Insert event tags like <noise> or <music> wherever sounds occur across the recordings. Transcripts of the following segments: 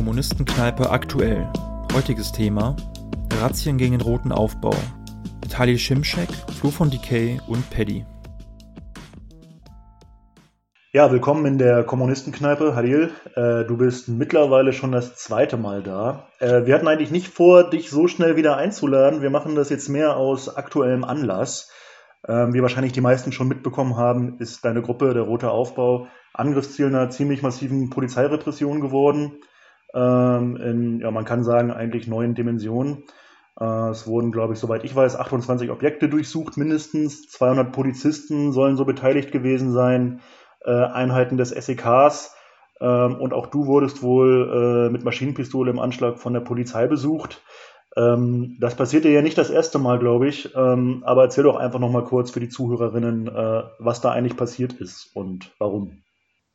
Kommunistenkneipe aktuell. Heutiges Thema: Razzien gegen den Roten Aufbau. Mit Halil Schimschek, Flo von Decay und Paddy. Ja, willkommen in der Kommunistenkneipe. Halil, äh, du bist mittlerweile schon das zweite Mal da. Äh, wir hatten eigentlich nicht vor, dich so schnell wieder einzuladen. Wir machen das jetzt mehr aus aktuellem Anlass. Ähm, wie wahrscheinlich die meisten schon mitbekommen haben, ist deine Gruppe, der Rote Aufbau, Angriffsziel einer ziemlich massiven Polizeirepression geworden. Ähm, in, ja, man kann sagen, eigentlich neuen Dimensionen. Äh, es wurden, glaube ich, soweit ich weiß, 28 Objekte durchsucht, mindestens. 200 Polizisten sollen so beteiligt gewesen sein, äh, Einheiten des SEKs. Ähm, und auch du wurdest wohl äh, mit Maschinenpistole im Anschlag von der Polizei besucht. Ähm, das passiert dir ja nicht das erste Mal, glaube ich. Ähm, aber erzähl doch einfach noch mal kurz für die Zuhörerinnen, äh, was da eigentlich passiert ist und warum.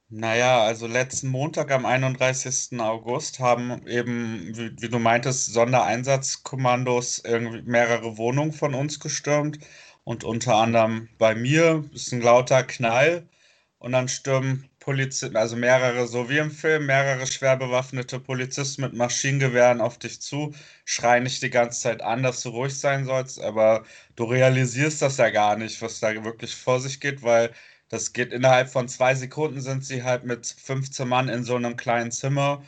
Naja, also letzten Montag am 31. August haben eben, wie, wie du meintest, Sondereinsatzkommandos irgendwie mehrere Wohnungen von uns gestürmt und unter anderem bei mir ist ein lauter Knall und dann stürmen Polizisten, also mehrere, so wie im Film, mehrere schwer bewaffnete Polizisten mit Maschinengewehren auf dich zu, schreien dich die ganze Zeit an, dass du ruhig sein sollst, aber du realisierst das ja gar nicht, was da wirklich vor sich geht, weil das geht innerhalb von zwei Sekunden sind sie halt mit 15 Mann in so einem kleinen Zimmer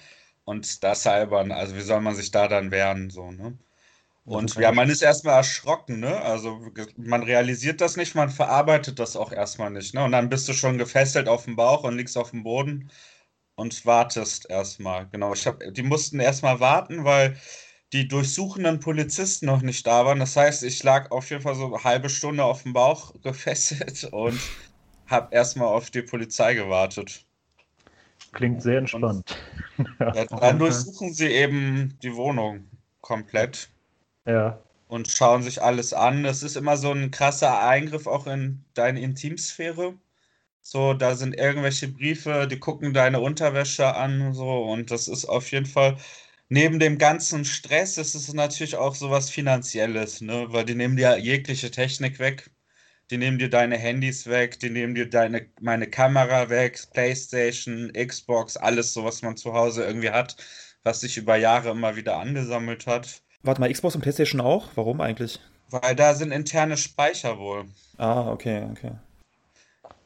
und das albern. Also wie soll man sich da dann wehren, so, ne? Und ja, man ist erstmal erschrocken, ne? Also man realisiert das nicht, man verarbeitet das auch erstmal nicht, ne? Und dann bist du schon gefesselt auf dem Bauch und liegst auf dem Boden und wartest erstmal. Genau, ich habe, die mussten erstmal warten, weil die durchsuchenden Polizisten noch nicht da waren. Das heißt, ich lag auf jeden Fall so eine halbe Stunde auf dem Bauch gefesselt <laughs> und habe erstmal auf die Polizei gewartet. Klingt sehr entspannt. <laughs> Ja, dann durchsuchen sie eben die Wohnung komplett. Ja. Und schauen sich alles an. Das ist immer so ein krasser Eingriff auch in deine Intimsphäre. So, da sind irgendwelche Briefe, die gucken deine Unterwäsche an, so, und das ist auf jeden Fall, neben dem ganzen Stress, ist es natürlich auch sowas Finanzielles, ne? Weil die nehmen dir jegliche Technik weg die nehmen dir deine Handys weg, die nehmen dir deine, meine Kamera weg, Playstation, Xbox, alles so, was man zu Hause irgendwie hat, was sich über Jahre immer wieder angesammelt hat. Warte mal, Xbox und Playstation auch? Warum eigentlich? Weil da sind interne Speicher wohl. Ah, okay, okay.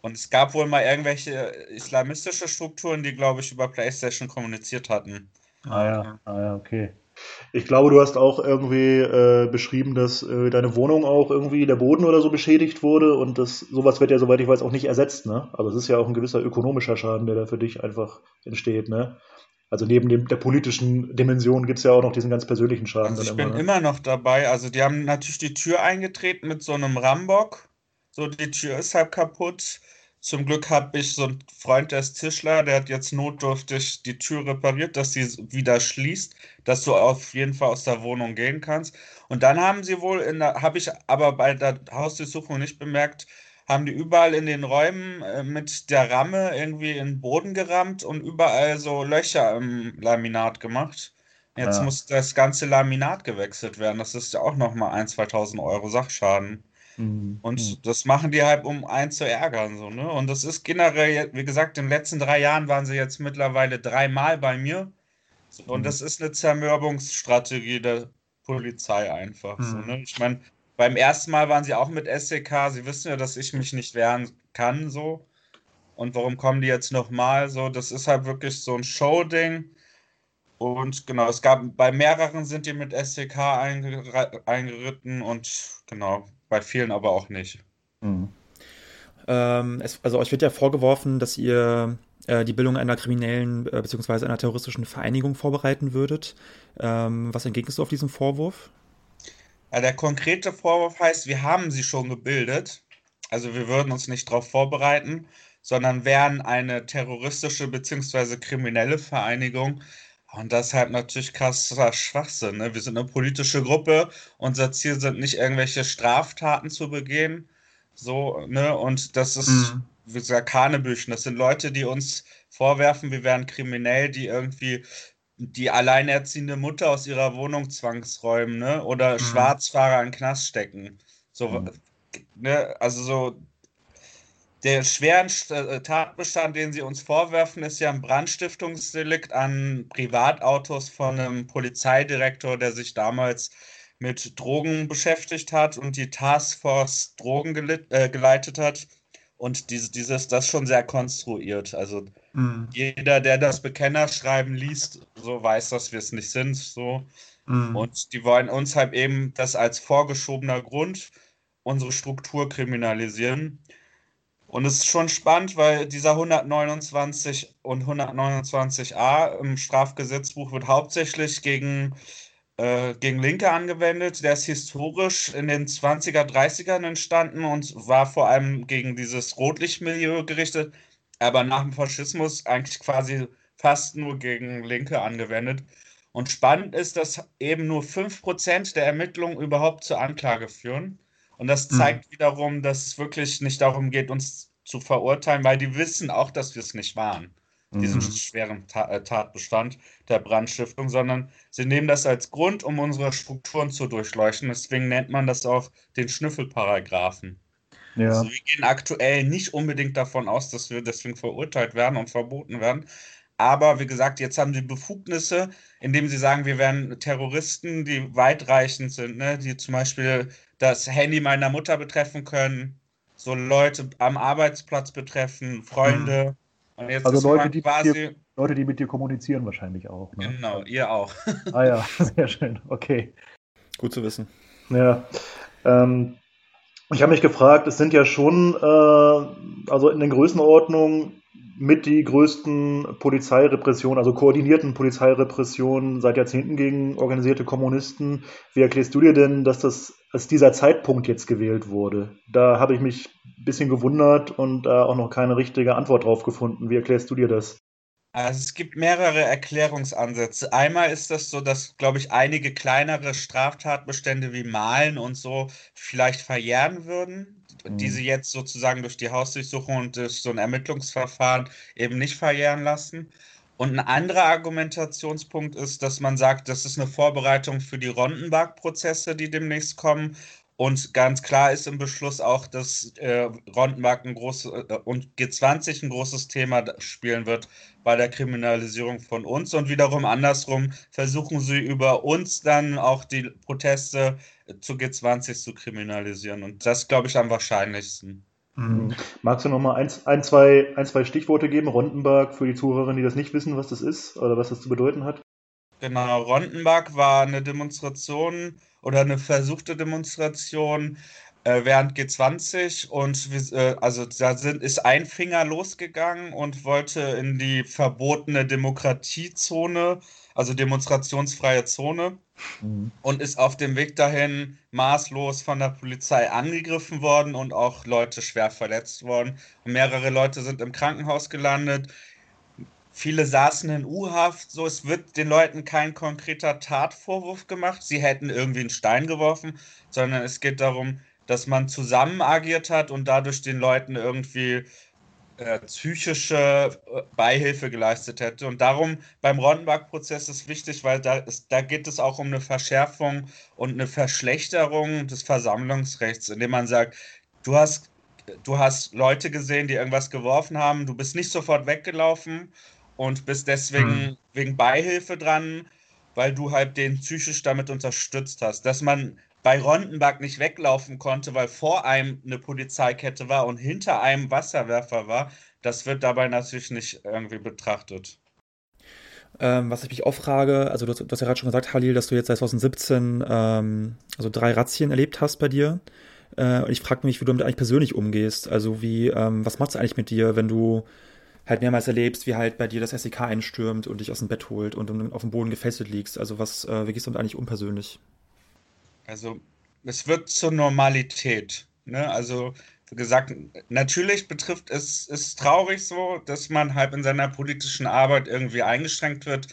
Und es gab wohl mal irgendwelche islamistische Strukturen, die, glaube ich, über PlayStation kommuniziert hatten. Ah ja, ah ja, okay. Ich glaube, du hast auch irgendwie äh, beschrieben, dass äh, deine Wohnung auch irgendwie der Boden oder so beschädigt wurde und das sowas wird ja, soweit ich weiß, auch nicht ersetzt, ne? Aber es ist ja auch ein gewisser ökonomischer Schaden, der da für dich einfach entsteht, ne? Also neben dem, der politischen Dimension gibt es ja auch noch diesen ganz persönlichen Schaden. Also ich bin ne? immer noch dabei. Also die haben natürlich die Tür eingetreten mit so einem Rambock. So, die Tür ist halb kaputt. Zum Glück habe ich so einen Freund, der ist Tischler, der hat jetzt notdürftig die Tür repariert, dass sie wieder schließt, dass du auf jeden Fall aus der Wohnung gehen kannst. Und dann haben sie wohl, in der, habe ich aber bei der Hausdurchsuchung nicht bemerkt, haben die überall in den Räumen äh, mit der Ramme irgendwie in den Boden gerammt und überall so Löcher im Laminat gemacht. Jetzt ja. muss das ganze Laminat gewechselt werden. Das ist ja auch nochmal 1.000, 2.000 Euro Sachschaden. Mhm. Und das machen die halt, um einen zu ärgern. So, ne? Und das ist generell, wie gesagt, in den letzten drei Jahren waren sie jetzt mittlerweile dreimal bei mir. So, und mhm. das ist eine Zermürbungsstrategie der Polizei einfach. So, mhm. ne? Ich meine, beim ersten Mal waren sie auch mit SEK. Sie wissen ja, dass ich mich nicht wehren kann. So. Und warum kommen die jetzt nochmal? So, das ist halt wirklich so ein Show-Ding. Und genau, es gab bei mehreren sind die mit SEK eingeritten und genau, bei vielen aber auch nicht. Mhm. Ähm, es, also euch wird ja vorgeworfen, dass ihr äh, die Bildung einer kriminellen äh, bzw. einer terroristischen Vereinigung vorbereiten würdet. Ähm, was entgegnest du auf diesen Vorwurf? Ja, der konkrete Vorwurf heißt, wir haben sie schon gebildet. Also wir würden uns nicht darauf vorbereiten, sondern wären eine terroristische bzw. kriminelle Vereinigung, und das ist halt natürlich krasser Schwachsinn. Ne? Wir sind eine politische Gruppe. Unser Ziel sind nicht irgendwelche Straftaten zu begehen. So, ne? Und das ist, mhm. wie gesagt, Hanebüchen. Das sind Leute, die uns vorwerfen, wir wären kriminell, die irgendwie die alleinerziehende Mutter aus ihrer Wohnung zwangsräumen, ne? Oder mhm. Schwarzfahrer in den Knast stecken. So, mhm. ne? Also so, der schweren äh, Tatbestand, den sie uns vorwerfen, ist ja ein Brandstiftungsdelikt an Privatautos von einem Polizeidirektor, der sich damals mit Drogen beschäftigt hat und die Taskforce Drogen äh, geleitet hat. Und dieses, dieses, das schon sehr konstruiert. Also mhm. jeder, der das Bekennerschreiben liest, so weiß, dass wir es nicht sind. So. Mhm. Und die wollen uns halt eben das als vorgeschobener Grund unsere Struktur kriminalisieren. Und es ist schon spannend, weil dieser 129 und 129a im Strafgesetzbuch wird hauptsächlich gegen, äh, gegen Linke angewendet. Der ist historisch in den 20er, 30ern entstanden und war vor allem gegen dieses Rotlichtmilieu gerichtet, aber nach dem Faschismus eigentlich quasi fast nur gegen Linke angewendet. Und spannend ist, dass eben nur 5% der Ermittlungen überhaupt zur Anklage führen. Und das mhm. zeigt mhm. wiederum, dass es wirklich nicht darum geht, uns zu verurteilen, weil die wissen auch, dass wir es nicht waren, mhm. diesen schweren äh, Tatbestand der Brandstiftung, sondern sie nehmen das als Grund, um unsere Strukturen zu durchleuchten. Deswegen nennt man das auch den Schnüffelparagraphen. Ja. Also wir gehen aktuell nicht unbedingt davon aus, dass wir deswegen verurteilt werden und verboten werden. Aber wie gesagt, jetzt haben sie Befugnisse, indem sie sagen, wir wären Terroristen, die weitreichend sind, ne? die zum Beispiel das Handy meiner Mutter betreffen können, so Leute am Arbeitsplatz betreffen, Freunde. Mhm. also Leute die, dir, Leute, die mit dir kommunizieren wahrscheinlich auch. Ne? Genau, ihr auch. <laughs> ah ja, sehr schön, okay. Gut zu wissen. Ja, ähm, ich habe mich gefragt, es sind ja schon, äh, also in den Größenordnungen mit die größten Polizeirepressionen, also koordinierten Polizeirepressionen seit Jahrzehnten gegen organisierte Kommunisten. Wie erklärst du dir denn, dass das als dieser Zeitpunkt jetzt gewählt wurde? Da habe ich mich ein bisschen gewundert und da auch noch keine richtige Antwort drauf gefunden. Wie erklärst du dir das? Also es gibt mehrere Erklärungsansätze. Einmal ist das so, dass, glaube ich, einige kleinere Straftatbestände wie Malen und so vielleicht verjähren würden die mhm. sie jetzt sozusagen durch die Hausdurchsuchung und durch so ein Ermittlungsverfahren eben nicht verjähren lassen. Und ein anderer Argumentationspunkt ist, dass man sagt, das ist eine Vorbereitung für die Rondenberg-Prozesse, die demnächst kommen. Und ganz klar ist im Beschluss auch, dass äh, Rondenberg ein großes äh, und G20 ein großes Thema spielen wird bei der Kriminalisierung von uns. Und wiederum andersrum versuchen sie über uns dann auch die Proteste zu G20 zu kriminalisieren. Und das glaube ich am wahrscheinlichsten. Mhm. Magst du noch mal ein, ein, zwei, ein, zwei Stichworte geben? Rondenberg für die Zuhörerinnen, die das nicht wissen, was das ist oder was das zu bedeuten hat? Genau, Rondenberg war eine Demonstration oder eine versuchte Demonstration äh, während G20 und äh, also da sind, ist ein Finger losgegangen und wollte in die verbotene Demokratiezone, also demonstrationsfreie Zone mhm. und ist auf dem Weg dahin maßlos von der Polizei angegriffen worden und auch Leute schwer verletzt worden. Und mehrere Leute sind im Krankenhaus gelandet. Viele saßen in U-Haft, so es wird den Leuten kein konkreter Tatvorwurf gemacht, sie hätten irgendwie einen Stein geworfen, sondern es geht darum, dass man zusammen agiert hat und dadurch den Leuten irgendwie äh, psychische äh, Beihilfe geleistet hätte. Und darum beim Rondenberg-Prozess ist wichtig, weil da, ist, da geht es auch um eine Verschärfung und eine Verschlechterung des Versammlungsrechts, indem man sagt, du hast, du hast Leute gesehen, die irgendwas geworfen haben, du bist nicht sofort weggelaufen und bist deswegen mhm. wegen Beihilfe dran, weil du halt den psychisch damit unterstützt hast. Dass man bei Rondenberg nicht weglaufen konnte, weil vor einem eine Polizeikette war und hinter einem Wasserwerfer war, das wird dabei natürlich nicht irgendwie betrachtet. Ähm, was ich mich auch frage, also du, du hast ja gerade schon gesagt, Halil, dass du jetzt seit 2017 ähm, also drei Razzien erlebt hast bei dir. Äh, und ich frage mich, wie du damit eigentlich persönlich umgehst. Also wie, ähm, was macht es eigentlich mit dir, wenn du halt mehrmals erlebst, wie halt bei dir das SEK einstürmt und dich aus dem Bett holt und auf dem Boden gefesselt liegst? Also was, äh, wie gehst du damit eigentlich um? Also es wird zur Normalität. Ne? Also wie gesagt, natürlich betrifft es, ist traurig so, dass man halt in seiner politischen Arbeit irgendwie eingeschränkt wird.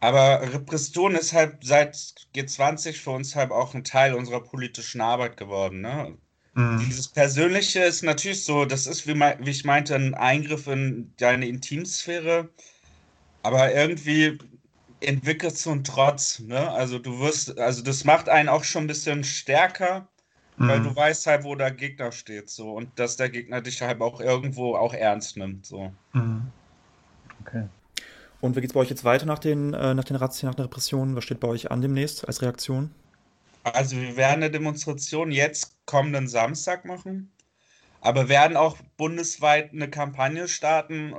Aber Repression ist halt seit G20 für uns halt auch ein Teil unserer politischen Arbeit geworden. Ne? Mhm. Dieses Persönliche ist natürlich so, das ist, wie, wie ich meinte, ein Eingriff in deine Intimsphäre. Aber irgendwie entwickelst du einen Trotz, ne? Also du wirst, also das macht einen auch schon ein bisschen stärker, weil du weißt halt, wo der Gegner steht, so und dass der Gegner dich halt auch irgendwo auch ernst nimmt, so. Okay. Und wie geht es bei euch jetzt weiter nach den, äh, nach den Razzien, nach den Repressionen? Was steht bei euch an demnächst als Reaktion? Also wir werden eine Demonstration jetzt kommenden Samstag machen, aber werden auch bundesweit eine Kampagne starten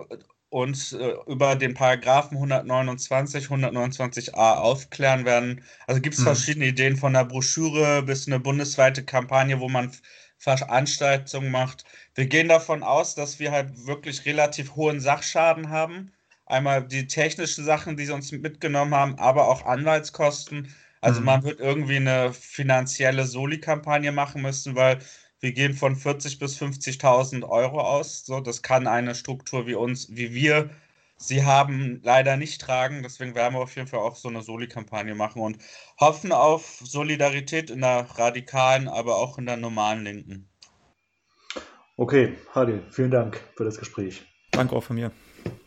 und äh, über den Paragraphen 129, 129a aufklären werden. Also gibt es mhm. verschiedene Ideen von der Broschüre bis eine bundesweite Kampagne, wo man Veranstaltungen macht. Wir gehen davon aus, dass wir halt wirklich relativ hohen Sachschaden haben Einmal die technischen Sachen, die sie uns mitgenommen haben, aber auch Anwaltskosten. Also mhm. man wird irgendwie eine finanzielle Soli-Kampagne machen müssen, weil wir gehen von 40.000 bis 50.000 Euro aus. So, das kann eine Struktur wie uns, wie wir sie haben, leider nicht tragen. Deswegen werden wir auf jeden Fall auch so eine Soli-Kampagne machen und hoffen auf Solidarität in der radikalen, aber auch in der normalen Linken. Okay, Hadi, vielen Dank für das Gespräch. Danke auch von mir.